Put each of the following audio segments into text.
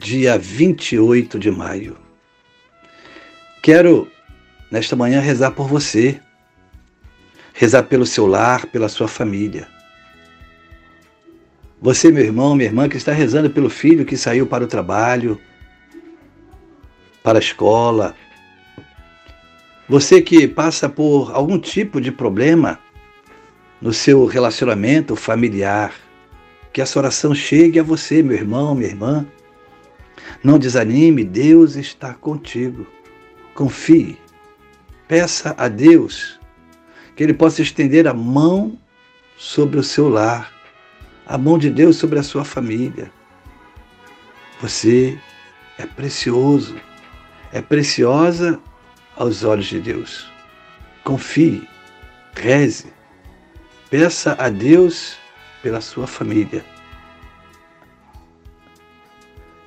dia 28 de maio. Quero, nesta manhã, rezar por você, rezar pelo seu lar, pela sua família. Você, meu irmão, minha irmã, que está rezando pelo filho que saiu para o trabalho, para a escola. Você que passa por algum tipo de problema no seu relacionamento familiar. Que essa oração chegue a você, meu irmão, minha irmã não desanime, Deus está contigo. Confie. Peça a Deus que Ele possa estender a mão sobre o seu lar, a mão de Deus sobre a sua família. Você é precioso, é preciosa aos olhos de Deus. Confie, reze, peça a Deus pela sua família.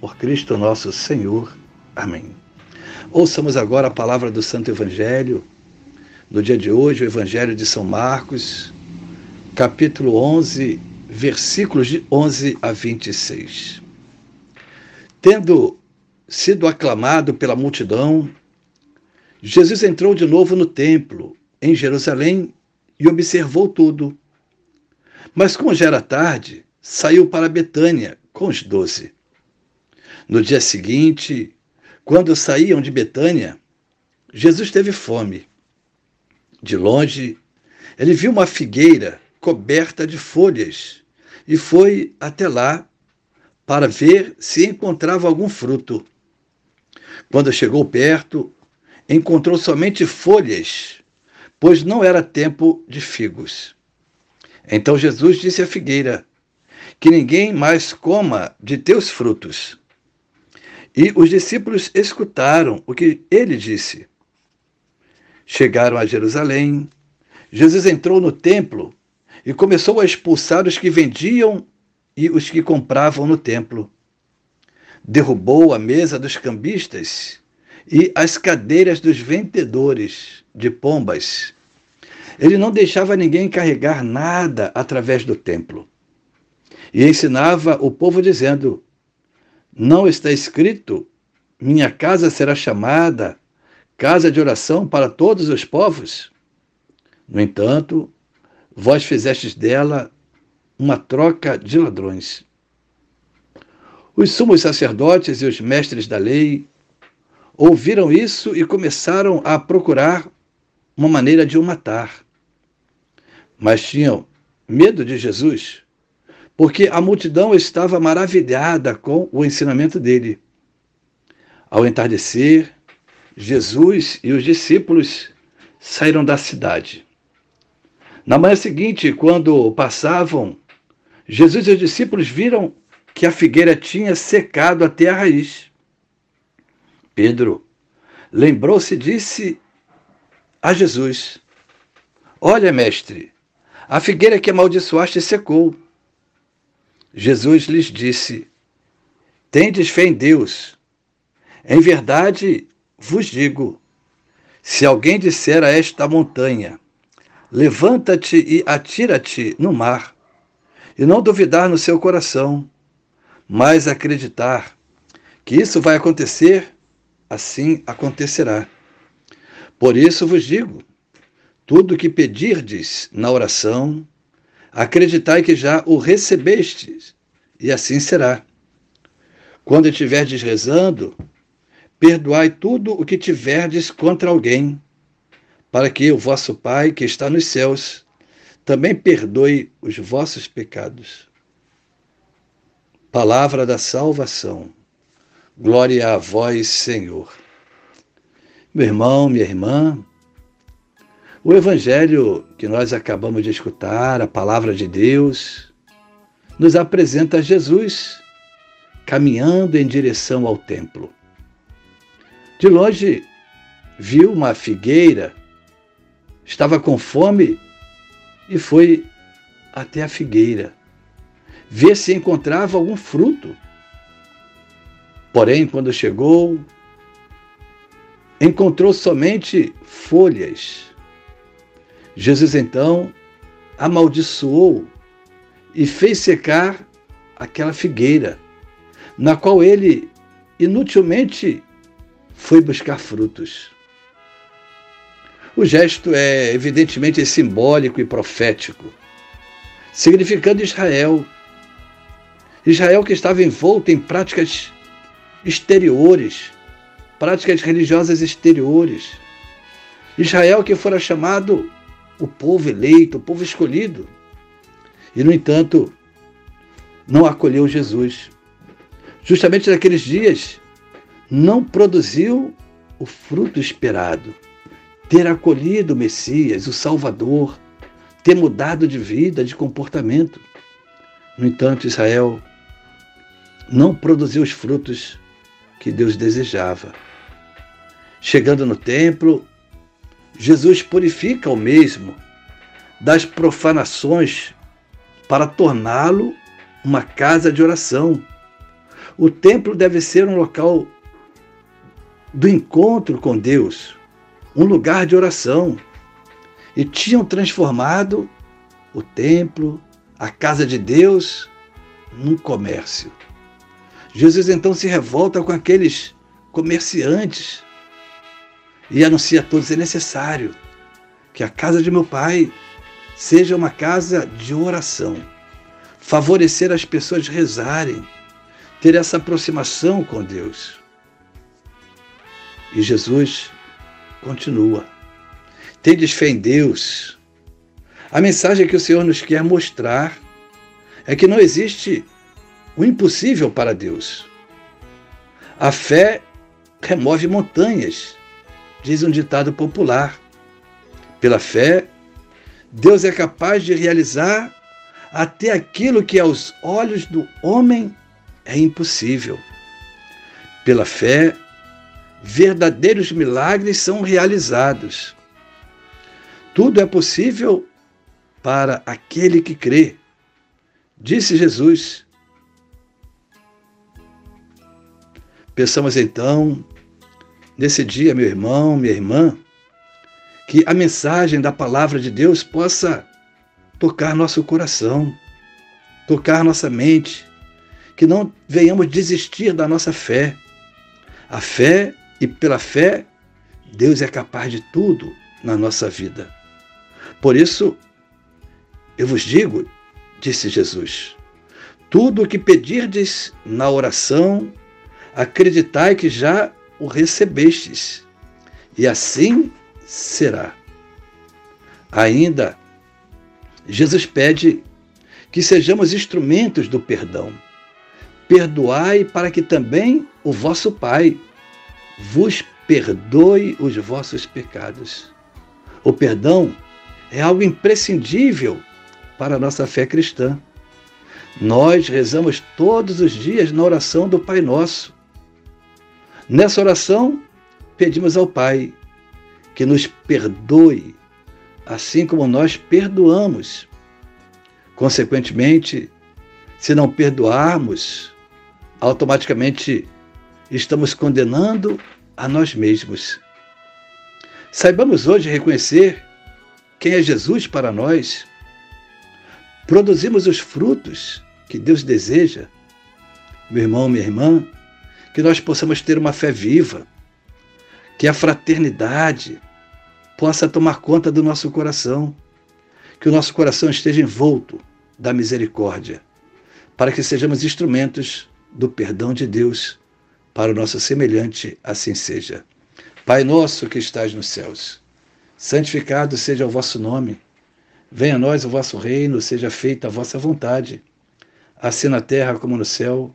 por Cristo nosso Senhor. Amém. Ouçamos agora a palavra do Santo Evangelho. No dia de hoje, o Evangelho de São Marcos, capítulo 11, versículos de 11 a 26. Tendo sido aclamado pela multidão, Jesus entrou de novo no templo, em Jerusalém, e observou tudo. Mas, como já era tarde, saiu para Betânia com os doze. No dia seguinte, quando saíam de Betânia, Jesus teve fome. De longe, ele viu uma figueira coberta de folhas e foi até lá para ver se encontrava algum fruto. Quando chegou perto, encontrou somente folhas, pois não era tempo de figos. Então Jesus disse à figueira: Que ninguém mais coma de teus frutos. E os discípulos escutaram o que ele disse. Chegaram a Jerusalém. Jesus entrou no templo e começou a expulsar os que vendiam e os que compravam no templo. Derrubou a mesa dos cambistas e as cadeiras dos vendedores de pombas. Ele não deixava ninguém carregar nada através do templo. E ensinava o povo dizendo: não está escrito: Minha casa será chamada casa de oração para todos os povos? No entanto, vós fizestes dela uma troca de ladrões. Os sumos sacerdotes e os mestres da lei ouviram isso e começaram a procurar uma maneira de o matar. Mas tinham medo de Jesus porque a multidão estava maravilhada com o ensinamento dele. Ao entardecer, Jesus e os discípulos saíram da cidade. Na manhã seguinte, quando passavam, Jesus e os discípulos viram que a figueira tinha secado até a raiz. Pedro lembrou-se e disse a Jesus: Olha, mestre, a figueira que amaldiçoaste secou. Jesus lhes disse: Tendes fé em Deus. Em verdade, vos digo: se alguém disser a esta montanha, levanta-te e atira-te no mar, e não duvidar no seu coração, mas acreditar que isso vai acontecer, assim acontecerá. Por isso vos digo: tudo que pedirdes na oração, acreditai que já o recebestes, e assim será. Quando estiverdes rezando, perdoai tudo o que tiverdes contra alguém, para que o vosso Pai, que está nos céus, também perdoe os vossos pecados. Palavra da salvação. Glória a vós, Senhor. Meu irmão, minha irmã, o evangelho que nós acabamos de escutar, a palavra de Deus, nos apresenta Jesus caminhando em direção ao templo. De longe, viu uma figueira, estava com fome e foi até a figueira, ver se encontrava algum fruto. Porém, quando chegou, encontrou somente folhas. Jesus então amaldiçoou e fez secar aquela figueira, na qual ele inutilmente foi buscar frutos. O gesto é evidentemente simbólico e profético, significando Israel. Israel que estava envolto em práticas exteriores, práticas religiosas exteriores. Israel que fora chamado o povo eleito, o povo escolhido. E, no entanto, não acolheu Jesus. Justamente naqueles dias, não produziu o fruto esperado. Ter acolhido o Messias, o Salvador, ter mudado de vida, de comportamento. No entanto, Israel não produziu os frutos que Deus desejava. Chegando no templo, Jesus purifica o mesmo das profanações para torná-lo uma casa de oração. O templo deve ser um local do encontro com Deus, um lugar de oração. E tinham transformado o templo, a casa de Deus, num comércio. Jesus então se revolta com aqueles comerciantes e anuncia a todos: é necessário que a casa de meu pai seja uma casa de oração, favorecer as pessoas rezarem, ter essa aproximação com Deus. E Jesus continua: tendes fé em Deus. A mensagem que o Senhor nos quer mostrar é que não existe o impossível para Deus. A fé remove montanhas, diz um ditado popular. Pela fé, Deus é capaz de realizar até aquilo que aos olhos do homem é impossível. Pela fé, verdadeiros milagres são realizados. Tudo é possível para aquele que crê. Disse Jesus. Pensamos então, nesse dia, meu irmão, minha irmã, que a mensagem da palavra de Deus possa tocar nosso coração, tocar nossa mente, que não venhamos desistir da nossa fé. A fé e pela fé, Deus é capaz de tudo na nossa vida. Por isso, eu vos digo, disse Jesus, tudo o que pedirdes na oração, acreditai que já o recebestes, e assim será. Ainda, Jesus pede que sejamos instrumentos do perdão. Perdoai para que também o vosso Pai vos perdoe os vossos pecados. O perdão é algo imprescindível para a nossa fé cristã. Nós rezamos todos os dias na oração do Pai Nosso. Nessa oração, pedimos ao Pai que nos perdoe, assim como nós perdoamos. Consequentemente, se não perdoarmos, automaticamente estamos condenando a nós mesmos. Saibamos hoje reconhecer quem é Jesus para nós. Produzimos os frutos que Deus deseja. Meu irmão, minha irmã, que nós possamos ter uma fé viva, que a fraternidade possa tomar conta do nosso coração, que o nosso coração esteja envolto da misericórdia, para que sejamos instrumentos do perdão de Deus para o nosso semelhante, assim seja. Pai nosso que estás nos céus, santificado seja o vosso nome. Venha a nós o vosso reino, seja feita a vossa vontade, assim na terra como no céu.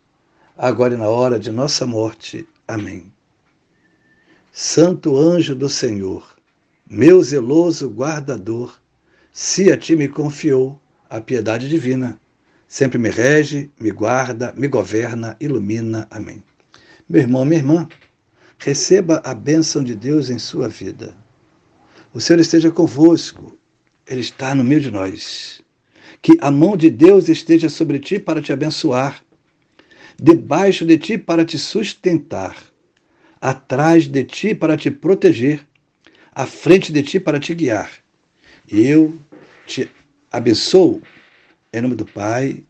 agora e na hora de nossa morte. Amém. Santo anjo do Senhor, meu zeloso guardador, se a ti me confiou a piedade divina, sempre me rege, me guarda, me governa, ilumina. Amém. Meu irmão, minha irmã, receba a bênção de Deus em sua vida. O Senhor esteja convosco, Ele está no meio de nós. Que a mão de Deus esteja sobre ti para te abençoar, debaixo de ti para te sustentar, atrás de ti para te proteger, à frente de ti para te guiar. Eu te abençoo em nome do Pai,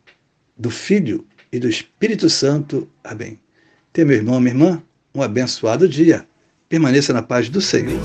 do Filho e do Espírito Santo. Amém. Tenha, meu irmão, minha irmã, um abençoado dia. Permaneça na paz do Senhor.